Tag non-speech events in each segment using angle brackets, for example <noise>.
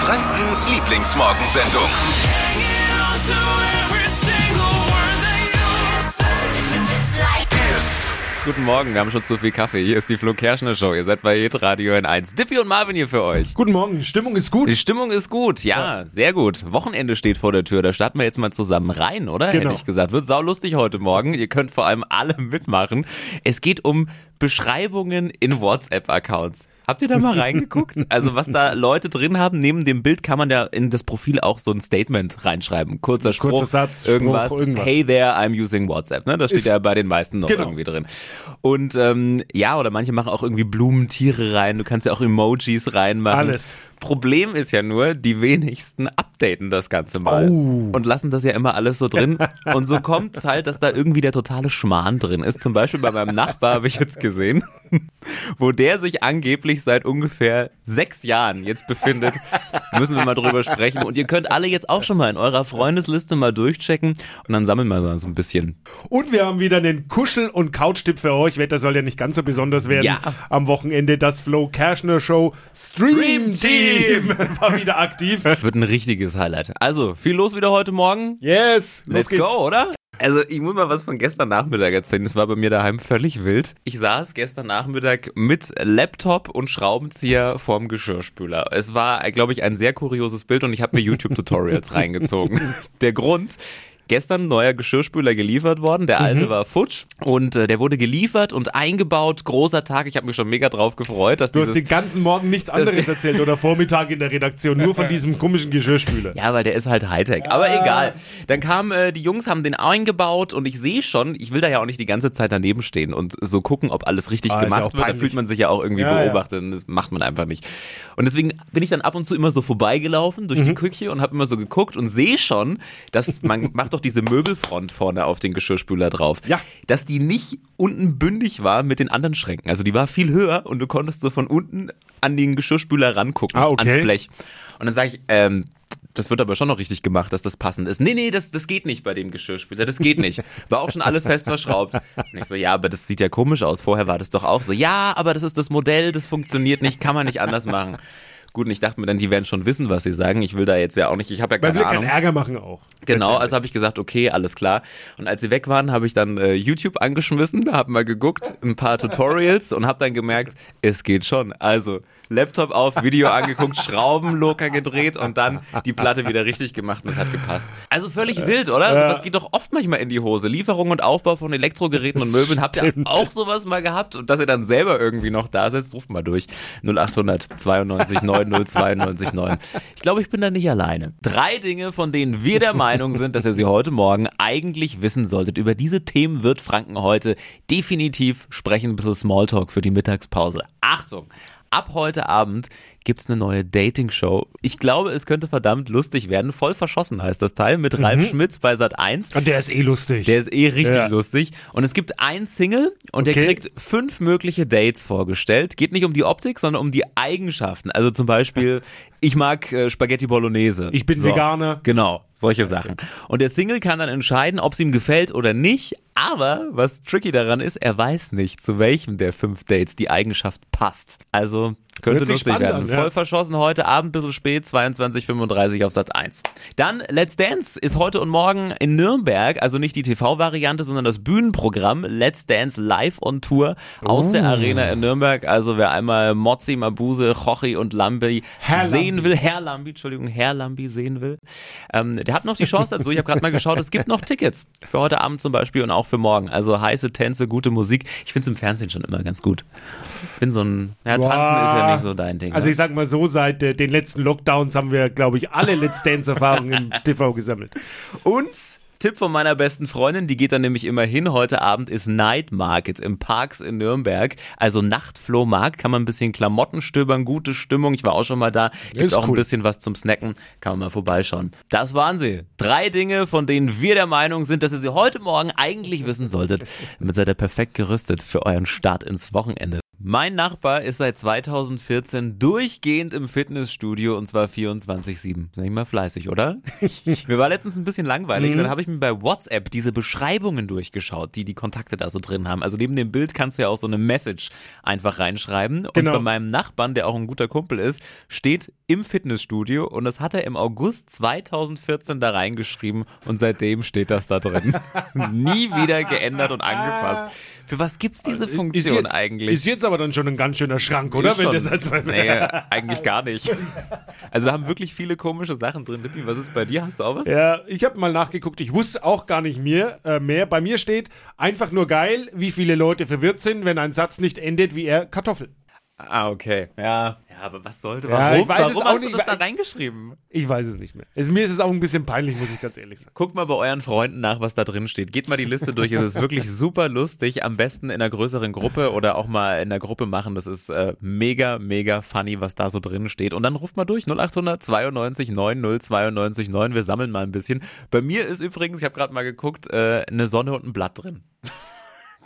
Frankens Lieblingsmorgensendung. Guten Morgen, wir haben schon zu viel Kaffee. Hier ist die Flo Kerschner Show. Ihr seid bei Hit Radio in 1. Dippy und Marvin hier für euch. Guten Morgen, Stimmung ist gut. Die Stimmung ist gut, ja, sehr gut. Wochenende steht vor der Tür, da starten wir jetzt mal zusammen rein, oder? Genau. Hätte ich gesagt. Wird saulustig heute Morgen. Ihr könnt vor allem alle mitmachen. Es geht um Beschreibungen in WhatsApp-Accounts. Habt ihr da mal reingeguckt? Also was da Leute drin haben, neben dem Bild kann man ja in das Profil auch so ein Statement reinschreiben. Kurzer Spruch, Kurzer Satz, Spruch, irgendwas. irgendwas. Hey there, I'm using WhatsApp. Ne? Das steht Ist- ja bei den meisten noch Genau. irgendwie drin. Und ähm, ja, oder manche machen auch irgendwie Blumen, Tiere rein. Du kannst ja auch Emojis reinmachen. Alles. Problem ist ja nur, die wenigsten updaten das Ganze mal Oh. und lassen das ja immer alles so drin. <laughs> Und so kommt es halt, dass da irgendwie der totale Schmarrn drin ist. Zum Beispiel bei meinem Nachbar habe ich jetzt gesehen, wo der sich angeblich seit ungefähr sechs Jahren jetzt befindet. Müssen wir mal drüber sprechen. Und ihr könnt alle jetzt auch schon mal in eurer Freundesliste mal durchchecken und dann sammeln wir so ein bisschen. Und wir haben wieder einen Kuschel- und Couch-Tipp für euch. Wetter soll ja nicht ganz so besonders werden. Ja. Am Wochenende das Flo Kerschner Show Stream Team <laughs> war wieder aktiv. Wird ein richtiges Highlight. Also, viel los wieder heute Morgen. Yes, Let's go, oder? Also ich muss mal was von gestern Nachmittag erzählen. Das war bei mir daheim völlig wild. Ich saß gestern Nachmittag mit Laptop und Schraubenzieher vorm Geschirrspüler. Es war, glaube ich, ein sehr kurioses Bild und ich habe mir <laughs> YouTube-Tutorials reingezogen. Der Grund, Gestern neuer Geschirrspüler geliefert worden. Der alte Mhm. war futsch und äh, der wurde geliefert und eingebaut. Großer Tag. Ich habe mich schon mega drauf gefreut, dass Du hast dieses den ganzen Morgen nichts anderes erzählt oder Vormittag in der Redaktion, nur von diesem komischen Geschirrspüler. Ja, weil der ist halt Hightech. Aber Ah. egal. Dann kamen äh, die Jungs, haben den eingebaut und ich sehe schon, ich will da ja auch nicht die ganze Zeit daneben stehen und so gucken, ob alles richtig Ah, ja gemacht auch wird. Da fühlt man sich ja auch irgendwie Ja, ja. beobachtet und das macht man einfach nicht. Und deswegen bin ich dann ab und zu immer so vorbeigelaufen durch Mhm. die Küche und habe immer so geguckt und sehe schon, dass man <laughs> macht doch diese Möbelfront vorne auf den Geschirrspüler drauf. Ja. Dass die nicht unten bündig war mit den anderen Schränken. Also die war viel höher und du konntest so von unten an den Geschirrspüler rangucken, Ah, okay. ans Blech. Und dann sage ich, ähm, das wird aber schon noch richtig gemacht, dass das passend ist. Nee, nee, das, das geht nicht bei dem Geschirrspüler, das geht nicht. War auch schon alles fest verschraubt. Und ich so, ja, aber das sieht ja komisch aus. Vorher war das doch auch so. Ja, aber das ist das Modell, das funktioniert nicht, kann man nicht anders machen. Gut, und ich dachte mir dann, die werden schon wissen, was sie sagen. Ich will da jetzt ja auch nicht, ich habe ja keine will Ahnung. keinen Ärger machen auch. Genau, also habe ich gesagt, okay, alles klar. Und als sie weg waren, habe ich dann äh, YouTube angeschmissen, habe mal geguckt, ein paar Tutorials und habe dann gemerkt, es geht schon. Also Laptop auf, Video angeguckt, Schrauben locker gedreht und dann die Platte wieder richtig gemacht und es hat gepasst. Also völlig wild, oder? Also das geht doch oft manchmal in die Hose. Lieferung und Aufbau von Elektrogeräten und Möbeln. Habt ihr auch sowas mal gehabt? Und dass ihr dann selber irgendwie noch da sitzt, ruft mal durch. 0800 92 90 92 9. Ich glaube, ich bin da nicht alleine. Drei Dinge, von denen wir der Meinung sind, dass ihr sie heute Morgen eigentlich wissen solltet. Über diese Themen wird Franken heute definitiv sprechen. Ein bisschen Smalltalk für die Mittagspause. Achtung! Ab heute Abend gibt's eine neue Dating-Show. Ich glaube, es könnte verdammt lustig werden. Voll verschossen heißt das Teil mit Ralf Schmitz bei Sat 1. Und der ist eh lustig. Der ist eh richtig Ja. lustig. Und es gibt ein Single und der Okay. kriegt fünf mögliche Dates vorgestellt. Geht nicht um die Optik, sondern um die Eigenschaften. Also zum Beispiel, <laughs> ich mag äh, Spaghetti Bolognese. Ich bin Veganer. Genau, solche Sachen. Und der Single kann dann entscheiden, ob es ihm gefällt oder nicht. Aber was tricky daran ist, er weiß nicht, zu welchem der fünf Dates die Eigenschaft passt. Also könnte lustig werden. an, ja. Voll verschossen heute Abend, bisschen spät, 22.35 auf Sat 1. Dann Let's Dance ist heute und morgen in Nürnberg, also nicht die TV-Variante, sondern das Bühnenprogramm Let's Dance live on Tour aus der Oh. Arena in Nürnberg. Also wer einmal Mozzi, Mabuse, Chochi und Lambi Herr sehen Lambi. will, Herr Lambi, Entschuldigung, Herr Lambi sehen will, ähm, der hat noch die Chance dazu. Ich habe gerade mal geschaut, es gibt noch Tickets für heute Abend zum Beispiel und auch für morgen. Also heiße Tänze, gute Musik. Ich finde es im Fernsehen schon immer ganz gut. Bin so ein, ja, tanzen Boah. ist ja nicht so dein Ding. Also ne? ich sag mal so, seit äh, den letzten Lockdowns haben wir, glaube ich, alle Let's Dance-Erfahrungen im <laughs> TV gesammelt. Und Tipp von meiner besten Freundin, die geht dann nämlich immer hin. Heute Abend ist Night Market im Parks in Nürnberg. Also Nachtflohmarkt, kann man ein bisschen Klamotten stöbern, gute Stimmung. Ich war auch schon mal da. Gibt Ist auch ein cool. bisschen was zum Snacken. Kann man mal vorbeischauen. Das waren sie. Drei Dinge, von denen wir der Meinung sind, dass ihr sie heute Morgen eigentlich wissen solltet. Damit seid ihr perfekt gerüstet für euren Start ins Wochenende. Mein Nachbar ist seit 2014 durchgehend im Fitnessstudio und zwar 24-7. Ist nicht mal fleißig, oder? <laughs> mir war letztens ein bisschen langweilig. Dann habe ich mir bei WhatsApp diese Beschreibungen durchgeschaut, die die Kontakte da so drin haben. Also neben dem Bild kannst du ja auch so eine Message einfach reinschreiben. Genau. Und bei meinem Nachbarn, der auch ein guter Kumpel ist, steht im Fitnessstudio und das hat er im August 2014 da reingeschrieben und seitdem steht das da drin. <laughs> Nie wieder geändert und angefasst. Für was gibt's diese Funktion ist jetzt, eigentlich? Ist jetzt aber dann schon ein ganz schöner Schrank, oder? Ist Wenn schon. seit zwei nee, eigentlich gar nicht. <laughs> Also da haben wirklich viele komische Sachen drin. Dippi, was ist bei dir? Hast du auch was? Ja, ich habe mal nachgeguckt. Ich wusste auch gar nicht mehr, äh, mehr. Bei mir steht einfach nur geil, wie viele Leute verwirrt sind, wenn ein Satz nicht endet wie er Kartoffel. Ah, okay. Ja. Ja, aber was sollte? Ja, Warum, ich weiß es warum auch hast nicht, du das da reingeschrieben? Ich weiß es nicht mehr. Es, mir ist es auch ein bisschen peinlich, muss ich ganz ehrlich sagen. Guckt mal bei euren Freunden nach, was da drin steht. Geht mal die Liste durch. Es ist wirklich <laughs> super lustig. Am besten in einer größeren Gruppe oder auch mal in der Gruppe machen. Das ist äh, mega, mega funny, was da so drin steht. Und dann ruft mal durch. 0800 92 90 92 9. Wir sammeln mal ein bisschen. Bei mir ist übrigens, ich habe gerade mal geguckt, äh, eine Sonne und ein Blatt drin.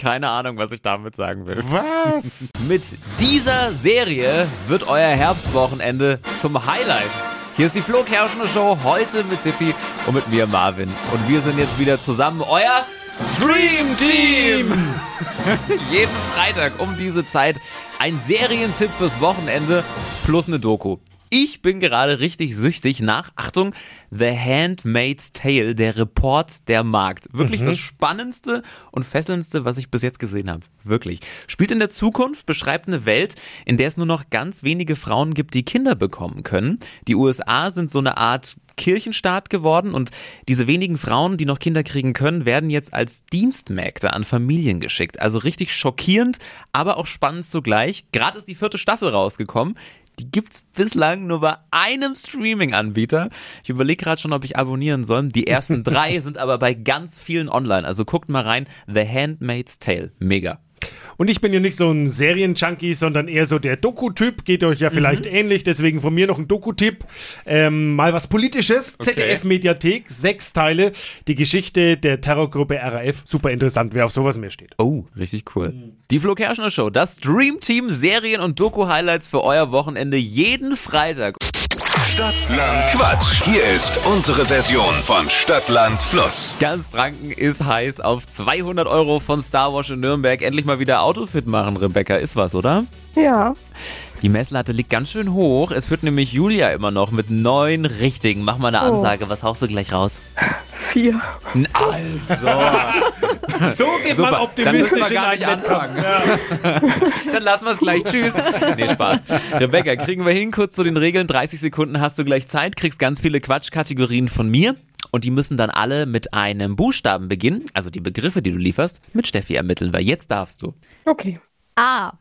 Keine Ahnung, was ich damit sagen will. Was? <laughs> Mit dieser Serie wird euer Herbstwochenende zum Highlight. Hier ist die Flo Kerschner Show, heute mit Tippi und mit mir Marvin. Und wir sind jetzt wieder zusammen, euer Stream Team! <laughs> Jeden Freitag um diese Zeit ein Serientipp fürs Wochenende plus eine Doku. Ich bin gerade richtig süchtig nach, Achtung, The Handmaid's Tale, der Report der Markt. Wirklich das spannendste und fesselndste, was ich bis jetzt gesehen habe. Wirklich. Spielt in der Zukunft, beschreibt eine Welt, in der es nur noch ganz wenige Frauen gibt, die Kinder bekommen können. Die USA sind so eine Art Kirchenstaat geworden und diese wenigen Frauen, die noch Kinder kriegen können, werden jetzt als Dienstmägde an Familien geschickt. Also richtig schockierend, aber auch spannend zugleich. Gerade ist die vierte Staffel rausgekommen. Die gibt's bislang nur bei einem Streaming-Anbieter. Ich überlege gerade schon, ob ich abonnieren soll. Die ersten drei <laughs> sind aber bei ganz vielen online. Also guckt mal rein. The Handmaid's Tale. Mega. Und ich bin ja nicht so ein Serienjunkie, sondern eher so der Doku-Typ. Geht euch ja vielleicht ähnlich. Deswegen von mir noch ein Doku-Tipp. Ähm, mal was Politisches. ZDF-Mediathek, sechs Teile. Die Geschichte der Terrorgruppe RAF. Super interessant, wer auf sowas mehr steht. Oh, richtig cool. Die Flo Kerschner Show, das Dream Team Serien und Doku-Highlights für euer Wochenende jeden Freitag. Stadtland Quatsch. Hier ist unsere Version von Stadtland Fluss. Ganz Franken ist heiß auf 200 Euro von Star Wars in Nürnberg. Endlich mal wieder Autofit machen, Rebecca. Ist was, oder? Ja. Die Messlatte liegt ganz schön hoch. Es führt nämlich Julia immer noch mit neun richtigen. Mach mal eine Ansage. Was haust du gleich raus? Vier. Also. <laughs> So geht Super, man optimistisch dann müssen wir gar nicht anfangen. <laughs> Dann lassen wir es gleich. Tschüss. Nee, Spaß. Rebecca, kriegen wir hin, kurz zu den Regeln. 30 Sekunden hast du gleich Zeit, kriegst ganz viele Quatschkategorien von mir. Und die müssen dann alle mit einem Buchstaben beginnen, also die Begriffe, die du lieferst, mit Steffi ermitteln, weil jetzt darfst du. Okay. A.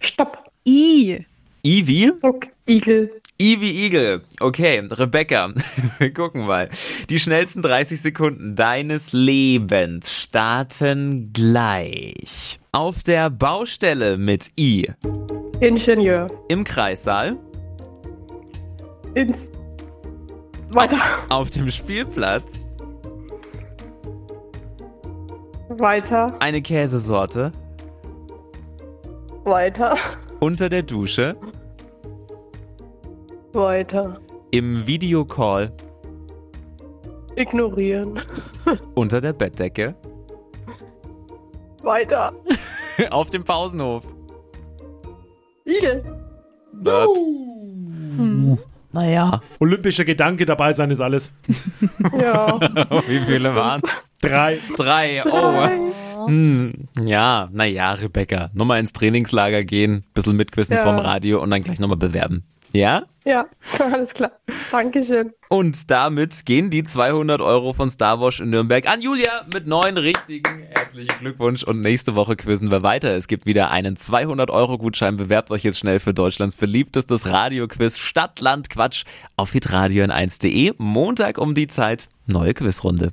Stopp. I. Ivi? Okay. Igel. Ivi Igel. Okay, Rebecca, <laughs> wir gucken mal. Die schnellsten 30 Sekunden deines Lebens starten gleich. Auf der Baustelle mit I. Ingenieur. Im Kreissaal. Ins. Weiter. Auf dem Spielplatz. Weiter. Eine Käsesorte. Weiter. Unter der Dusche. Weiter. Im Videocall. Ignorieren. <laughs> Unter der Bettdecke. Weiter. <laughs> Auf dem Pausenhof. Igel. Naja. Olympischer Gedanke dabei sein ist alles. <laughs> Ja. Wie viele waren's? Drei. Drei. Oh. Hm, ja, naja, Rebecca. Nochmal ins Trainingslager gehen, bisschen mitquissen Ja. vom Radio und dann gleich nochmal bewerben. Ja? Ja. <laughs> Alles klar. Dankeschön. Und damit gehen die 200 Euro von Star Wars in Nürnberg an Julia mit neun richtigen. Herzlichen Glückwunsch. Und nächste Woche quizzen wir weiter. Es gibt wieder einen 200 Euro Gutschein. Bewerbt euch jetzt schnell für Deutschlands beliebtestes Radioquiz Stadt, Land, Quatsch auf hitradio in 1.de. Montag um die Zeit. Neue Quizrunde.